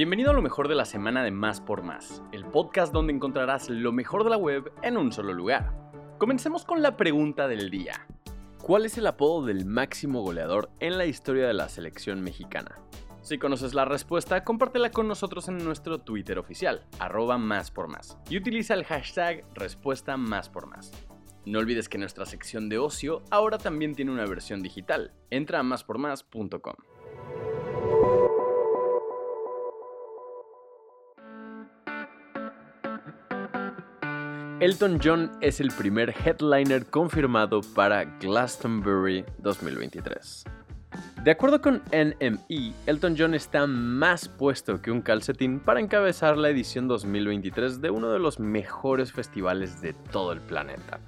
Bienvenido a lo mejor de la semana de Más por Más, el podcast donde encontrarás lo mejor de la web en un solo lugar. Comencemos con la pregunta del día. ¿Cuál es el apodo del máximo goleador en la historia de la selección mexicana? Si conoces la respuesta, compártela con nosotros en nuestro Twitter oficial, arroba más por más, y utiliza el hashtag respuesta más por más. No olvides que nuestra sección de ocio ahora también tiene una versión digital. Entra a máspormás.com. Elton John es el primer headliner confirmado para Glastonbury 2023. De acuerdo con NME, Elton John está más puesto que un calcetín para encabezar la edición 2023 de uno de los mejores festivales de todo el planeta.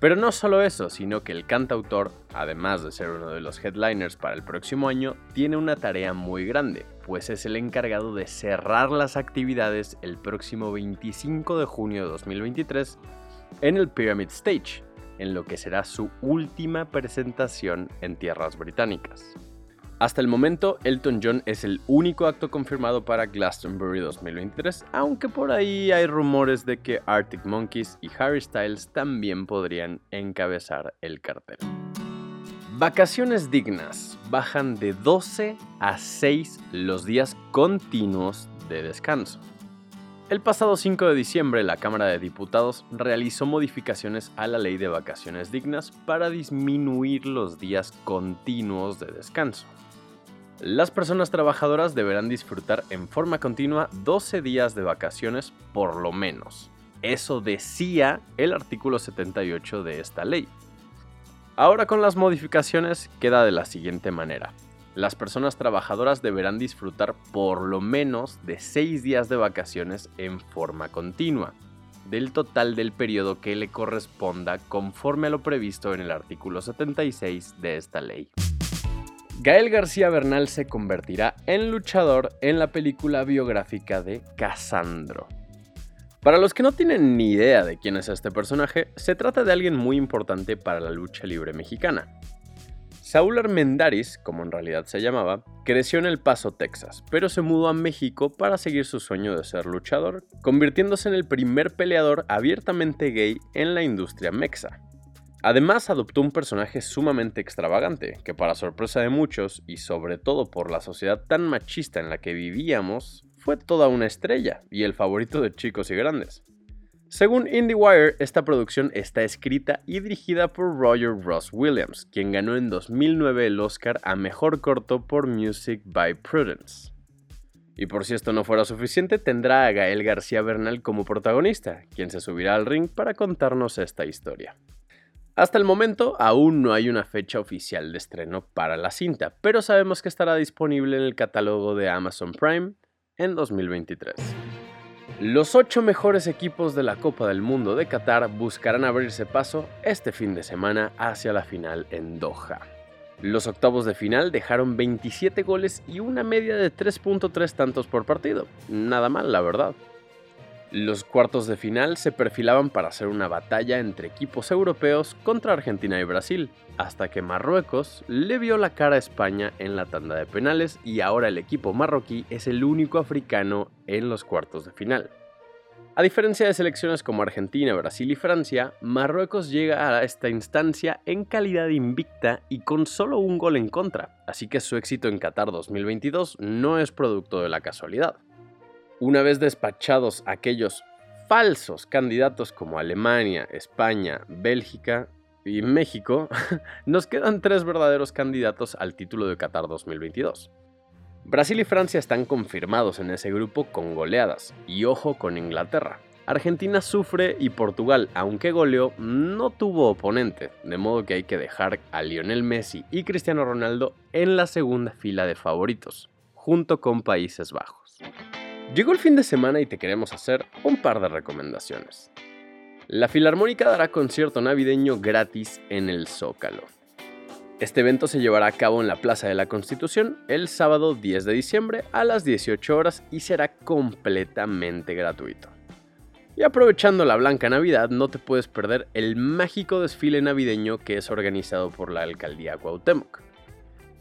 Pero no solo eso, sino que el cantautor, además de ser uno de los headliners para el próximo año, tiene una tarea muy grande, pues es el encargado de cerrar las actividades el próximo 25 de junio de 2023 en el Pyramid Stage, en lo que será su última presentación en tierras británicas. Hasta el momento, Elton John es el único acto confirmado para Glastonbury 2023, aunque por ahí hay rumores de que Arctic Monkeys y Harry Styles también podrían encabezar el cartel. Vacaciones dignas bajan de 12 a 6 los días continuos de descanso. El pasado 5 de diciembre, la Cámara de Diputados realizó modificaciones a la ley de vacaciones dignas para disminuir los días continuos de descanso. Las personas trabajadoras deberán disfrutar en forma continua 12 días de vacaciones por lo menos. Eso decía el artículo 78 de esta ley. Ahora con las modificaciones queda de la siguiente manera. Las personas trabajadoras deberán disfrutar por lo menos de 6 días de vacaciones en forma continua, del total del periodo que le corresponda conforme a lo previsto en el artículo 76 de esta ley. Gael García Bernal se convertirá en luchador en la película biográfica de Casandro. Para los que no tienen ni idea de quién es este personaje, se trata de alguien muy importante para la lucha libre mexicana. Saúl Armendaris, como en realidad se llamaba, creció en El Paso, Texas, pero se mudó a México para seguir su sueño de ser luchador, convirtiéndose en el primer peleador abiertamente gay en la industria mexa. Además adoptó un personaje sumamente extravagante, que para sorpresa de muchos, y sobre todo por la sociedad tan machista en la que vivíamos, fue toda una estrella y el favorito de chicos y grandes. Según IndieWire, esta producción está escrita y dirigida por Roger Ross Williams, quien ganó en 2009 el Oscar a Mejor Corto por Music by Prudence. Y por si esto no fuera suficiente, tendrá a Gael García Bernal como protagonista, quien se subirá al ring para contarnos esta historia. Hasta el momento aún no hay una fecha oficial de estreno para la cinta, pero sabemos que estará disponible en el catálogo de Amazon Prime en 2023. Los ocho mejores equipos de la Copa del Mundo de Qatar buscarán abrirse paso este fin de semana hacia la final en Doha. Los octavos de final dejaron 27 goles y una media de 3.3 tantos por partido. Nada mal, la verdad. Los cuartos de final se perfilaban para hacer una batalla entre equipos europeos contra Argentina y Brasil, hasta que Marruecos le vio la cara a España en la tanda de penales y ahora el equipo marroquí es el único africano en los cuartos de final. A diferencia de selecciones como Argentina, Brasil y Francia, Marruecos llega a esta instancia en calidad invicta y con solo un gol en contra, así que su éxito en Qatar 2022 no es producto de la casualidad. Una vez despachados aquellos falsos candidatos como Alemania, España, Bélgica y México, nos quedan tres verdaderos candidatos al título de Qatar 2022. Brasil y Francia están confirmados en ese grupo con goleadas, y ojo con Inglaterra. Argentina sufre y Portugal, aunque goleó, no tuvo oponente, de modo que hay que dejar a Lionel Messi y Cristiano Ronaldo en la segunda fila de favoritos, junto con Países Bajos. Llegó el fin de semana y te queremos hacer un par de recomendaciones. La Filarmónica dará concierto navideño gratis en el Zócalo. Este evento se llevará a cabo en la Plaza de la Constitución el sábado 10 de diciembre a las 18 horas y será completamente gratuito. Y aprovechando la Blanca Navidad, no te puedes perder el mágico desfile navideño que es organizado por la Alcaldía Cuauhtémoc.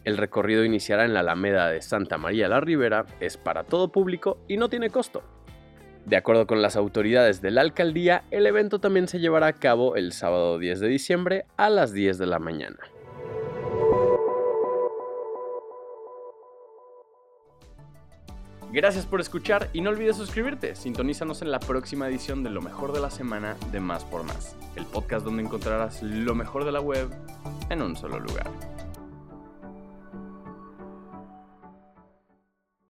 El recorrido iniciará en la Alameda de Santa María la Ribera, es para todo público y no tiene costo. De acuerdo con las autoridades de la alcaldía, el evento también se llevará a cabo el sábado 10 de diciembre a las 10 de la mañana. Gracias por escuchar y no olvides suscribirte. Sintonízanos en la próxima edición de Lo mejor de la semana de Más por Más, el podcast donde encontrarás lo mejor de la web en un solo lugar.